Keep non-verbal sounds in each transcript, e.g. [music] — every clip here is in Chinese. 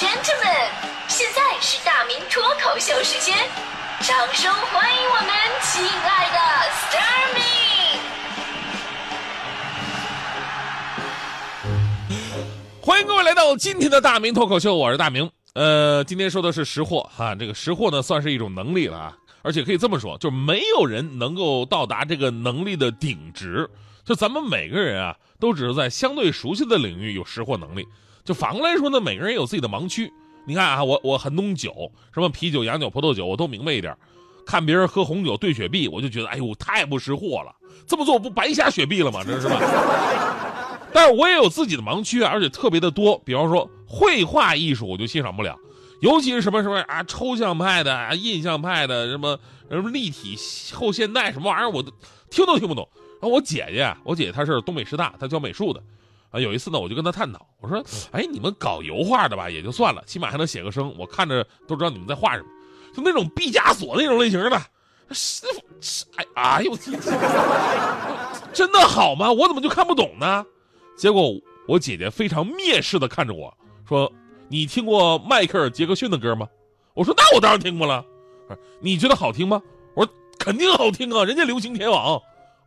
gentlemen，现在是大明脱口秀时间，掌声欢迎我们亲爱的 s t a r m y 欢迎各位来到今天的大明脱口秀，我是大明。呃，今天说的是识货哈，这个识货呢算是一种能力了啊，而且可以这么说，就是没有人能够到达这个能力的顶值。就咱们每个人啊，都只是在相对熟悉的领域有识货能力。就反过来说呢，每个人也有自己的盲区。你看啊，我我很懂酒，什么啤酒、洋酒、葡萄酒，我都明白一点。看别人喝红酒兑雪碧，我就觉得，哎呦，太不识货了。这么做不白瞎雪碧了吗？这是吧？[laughs] 但是我也有自己的盲区啊，而且特别的多。比方说绘画艺术，我就欣赏不了，尤其是什么什么啊，抽象派的、啊、印象派的，什么什么立体后现代什么玩意儿，我都听都听不懂。啊，我姐姐，我姐姐她是东北师大，她教美术的。啊，有一次呢，我就跟他探讨，我说：“哎，你们搞油画的吧，也就算了，起码还能写个生，我看着都知道你们在画什么。就那种毕加索那种类型的，师傅，哎，哎呦，我 [laughs] 真的好吗？我怎么就看不懂呢？”结果我姐姐非常蔑视的看着我说：“你听过迈克尔·杰克逊的歌吗？”我说：“那我当然听过了。”你觉得好听吗？我说：“肯定好听啊，人家流行天王。”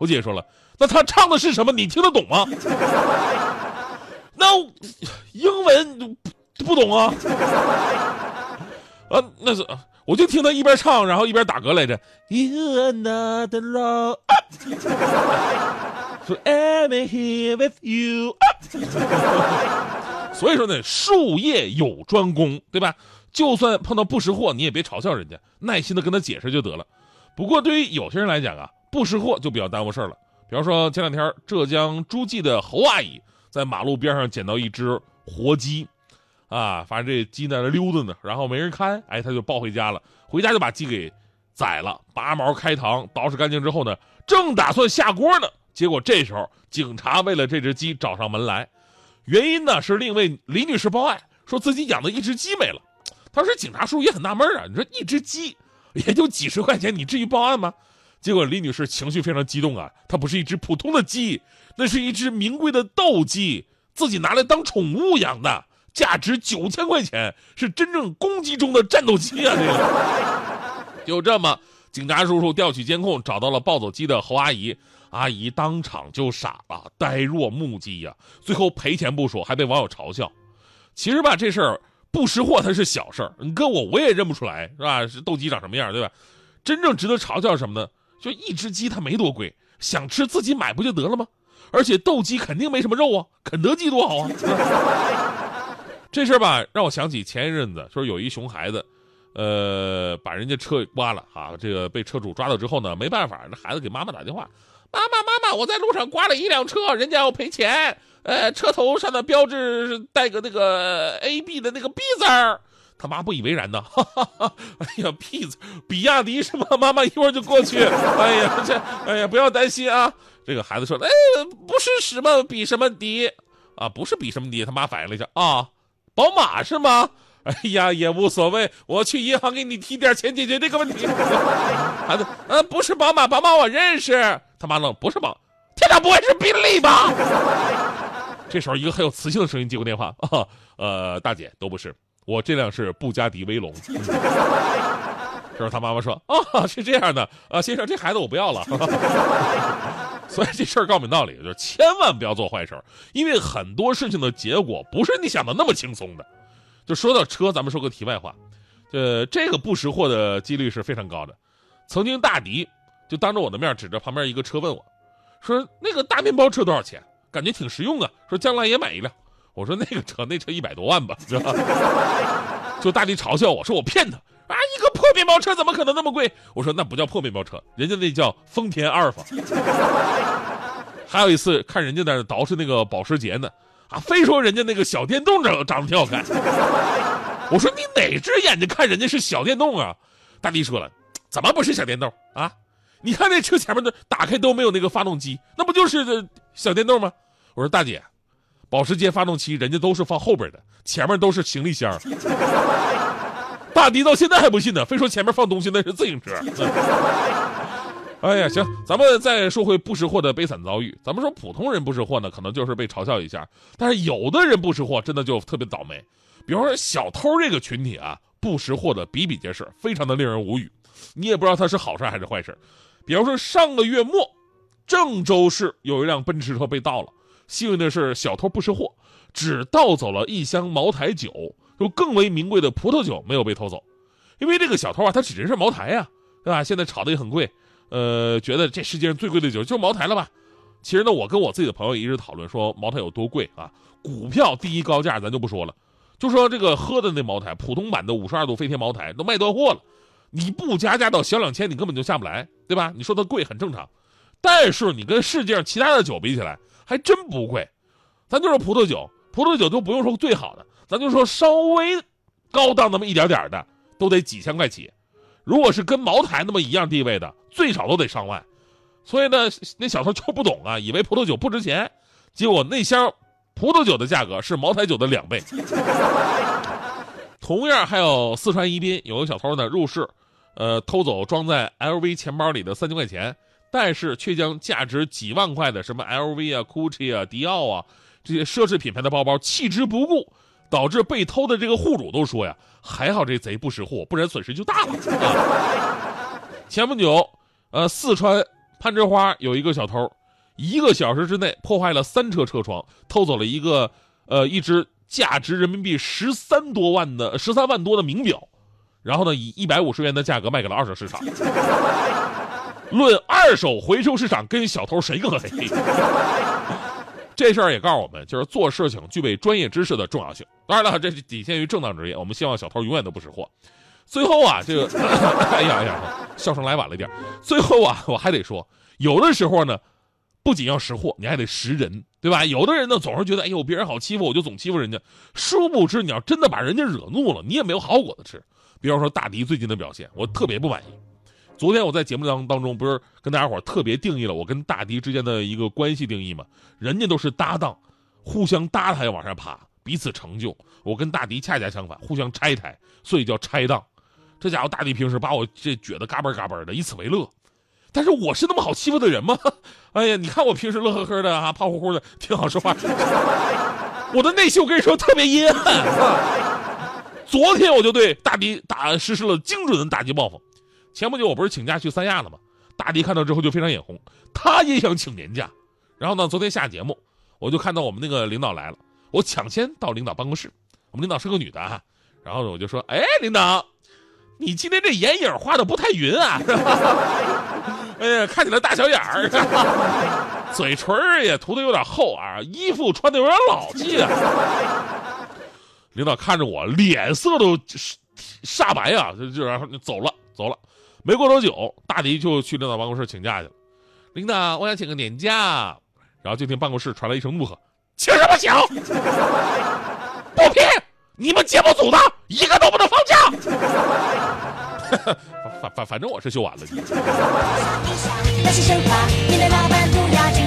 我姐姐说了：“那他唱的是什么？你听得懂吗？” [laughs] 那英文不不懂啊？啊，那是我就听他一边唱，然后一边打嗝来着。You are not alone. [laughs] 说 I'm here with you. [laughs] 所以说呢，术业有专攻，对吧？就算碰到不识货，你也别嘲笑人家，耐心的跟他解释就得了。不过对于有些人来讲啊，不识货就比较耽误事儿了。比方说前两天浙江诸暨的侯阿姨。在马路边上捡到一只活鸡，啊，反正这鸡在那溜达呢，然后没人看，哎，他就抱回家了。回家就把鸡给宰了，拔毛开膛，捯饬干净之后呢，正打算下锅呢，结果这时候警察为了这只鸡找上门来，原因呢是另一位李女士报案，说自己养的一只鸡没了。当时警察叔叔也很纳闷啊，你说一只鸡也就几十块钱，你至于报案吗？结果李女士情绪非常激动啊，它不是一只普通的鸡，那是一只名贵的斗鸡，自己拿来当宠物养的，价值九千块钱，是真正公鸡中的战斗机啊！这个，就这么，警察叔叔调取监控，找到了抱走鸡的侯阿姨，阿姨当场就傻了，呆若木鸡呀。最后赔钱不说，还被网友嘲笑。其实吧，这事儿不识货它是小事儿，你跟我我也认不出来，是吧？是斗鸡长什么样，对吧？真正值得嘲笑什么呢？就一只鸡，它没多贵，想吃自己买不就得了吗？而且斗鸡肯定没什么肉啊，肯德基多好啊！[laughs] 这事儿吧，让我想起前一阵子，说有一熊孩子，呃，把人家车刮了啊，这个被车主抓到之后呢，没办法，那孩子给妈妈打电话，妈妈妈妈，我在路上刮了一辆车，人家要赔钱，呃，车头上的标志带个那个 A B 的那个 B 字儿。他妈不以为然呢，哈哈哈！哎呀，屁子，比亚迪是吗？妈妈一会儿就过去。哎呀，这，哎呀，不要担心啊。这个孩子说：“哎，不是什么比什么迪啊，不是比什么迪。”他妈反应了一下啊，宝马是吗？哎呀，也无所谓，我去银行给你提点钱解决这个问题。孩子，呃，不是宝马，宝马我认识。他妈愣，不是宝，天哪，不会是宾利吧？这时候，一个很有磁性的声音接过电话啊，呃，大姐，都不是。我这辆是布加迪威龙，[laughs] 这时候他妈妈说：“哦，是这样的啊，先生，这孩子我不要了。”所以这事儿告诉你道理，就是千万不要做坏事因为很多事情的结果不是你想的那么轻松的。就说到车，咱们说个题外话，呃，这个不识货的几率是非常高的。曾经大迪就当着我的面指着旁边一个车问我，说：“那个大面包车多少钱？感觉挺实用啊，说将来也买一辆。”我说那个车，那车一百多万吧，是吧？就大力嘲笑我说我骗他啊，一个破面包车怎么可能那么贵？我说那不叫破面包车，人家那叫丰田阿尔法。还有一次看人家在那捯饬那个保时捷呢，啊，非说人家那个小电动长长得挺好看。我说你哪只眼睛看人家是小电动啊？大力说了，怎么不是小电动啊？你看那车前面的打开都没有那个发动机，那不就是小电动吗？我说大姐。保时捷发动机人家都是放后边的，前面都是行李箱。[laughs] 大迪到现在还不信呢，非说前面放东西那是自行车。[laughs] 哎呀，行，咱们再说回不识货的悲惨遭遇。咱们说普通人不识货呢，可能就是被嘲笑一下；但是有的人不识货，真的就特别倒霉。比方说小偷这个群体啊，不识货的比比皆是，非常的令人无语。你也不知道他是好事还是坏事。比方说上个月末，郑州市有一辆奔驰车被盗了，幸运的是小偷不识货，只盗走了一箱茅台酒，就更为名贵的葡萄酒没有被偷走。因为这个小偷啊，他只认识茅台呀，对吧？现在炒的也很贵。呃，觉得这世界上最贵的酒就茅台了吧？其实呢，我跟我自己的朋友一直讨论说茅台有多贵啊。股票第一高价咱就不说了，就说这个喝的那茅台，普通版的五十二度飞天茅台都卖断货了，你不加价到小两千，你根本就下不来，对吧？你说它贵很正常，但是你跟世界上其他的酒比起来，还真不贵。咱就说葡萄酒，葡萄酒都不用说最好的，咱就说稍微高档那么一点点的，都得几千块起。如果是跟茅台那么一样地位的，最少都得上万，所以呢，那小偷就不懂啊，以为葡萄酒不值钱，结果那箱葡萄酒的价格是茅台酒的两倍。同样，还有四川宜宾有个小偷呢，入室，呃，偷走装在 LV 钱包里的三千块钱，但是却将价值几万块的什么 LV 啊、GUCCI 啊、迪奥啊这些奢侈品牌的包包弃之不顾。导致被偷的这个户主都说呀，还好这贼不识货，不然损失就大了！前不久，呃，四川攀枝花有一个小偷，一个小时之内破坏了三车车窗，偷走了一个呃一只价值人民币十三多万的十三万多的名表，然后呢以一百五十元的价格卖给了二手市场。论二手回收市场，跟小偷谁更黑？[laughs] 这事儿也告诉我们，就是做事情具备专业知识的重要性。当然了，这是体现于正当职业。我们希望小偷永远都不识货。最后啊，这个，[laughs] 哎呀哎呀，笑声来晚了一点。最后啊，我还得说，有的时候呢，不仅要识货，你还得识人，对吧？有的人呢，总是觉得，哎呦，别人好欺负，我就总欺负人家。殊不知，你要真的把人家惹怒了，你也没有好果子吃。比方说大迪最近的表现，我特别不满意。昨天我在节目当当中不是跟大家伙特别定义了我跟大迪之间的一个关系定义吗？人家都是搭档，互相搭台往上爬，彼此成就。我跟大迪恰恰相反，互相拆台，所以叫拆档。这家伙大迪平时把我这撅得嘎嘣嘎嘣的，以此为乐。但是我是那么好欺负的人吗？[laughs] 哎呀，你看我平时乐呵呵的啊，胖乎乎的，挺好说话。我的内心我跟你说特别阴暗。[laughs] 昨天我就对大迪打实施了精准的打击报复。前不久我不是请假去三亚了吗？大迪看到之后就非常眼红，他也想请年假。然后呢，昨天下节目，我就看到我们那个领导来了，我抢先到领导办公室。我们领导是个女的哈，然后呢我就说：“哎，领导，你今天这眼影画的不太匀啊，[laughs] 哎呀，看起来大小眼儿，[laughs] 嘴唇也涂的有点厚啊，衣服穿的有点老气啊。”领导看着我，脸色都煞白啊，就就然后就走了。走了，没过多久，大迪就去领导办公室请假去了。领导，我想请个年假。然后就听办公室传来一声怒喝：“请什么请？不批！你们节目组的一个都不能放假。[laughs] ”反反反正我是休完了。[laughs]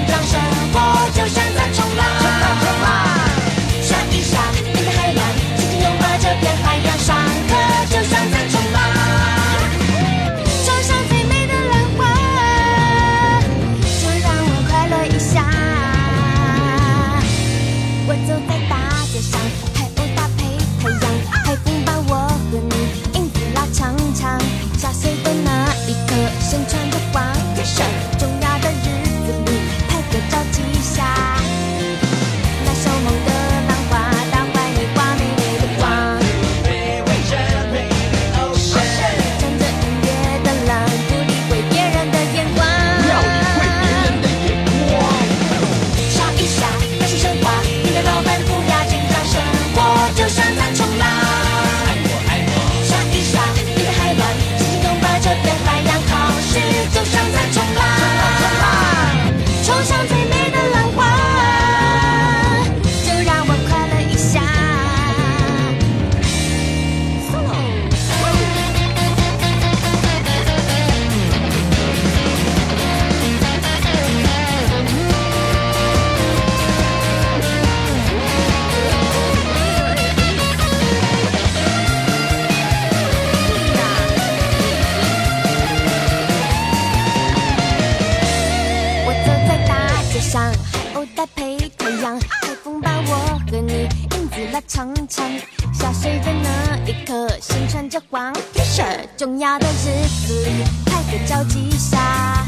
像海鸥在陪太阳海风把我和你影子拉长长。下水的那一刻心穿着黄皮鞋重要的日子里拍个照记下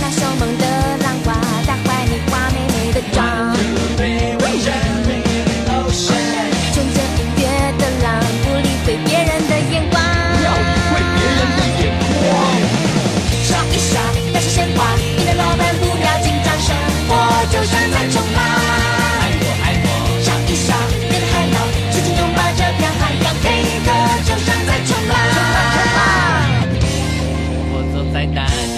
那凶猛的浪花在怀里画美美的妆。night.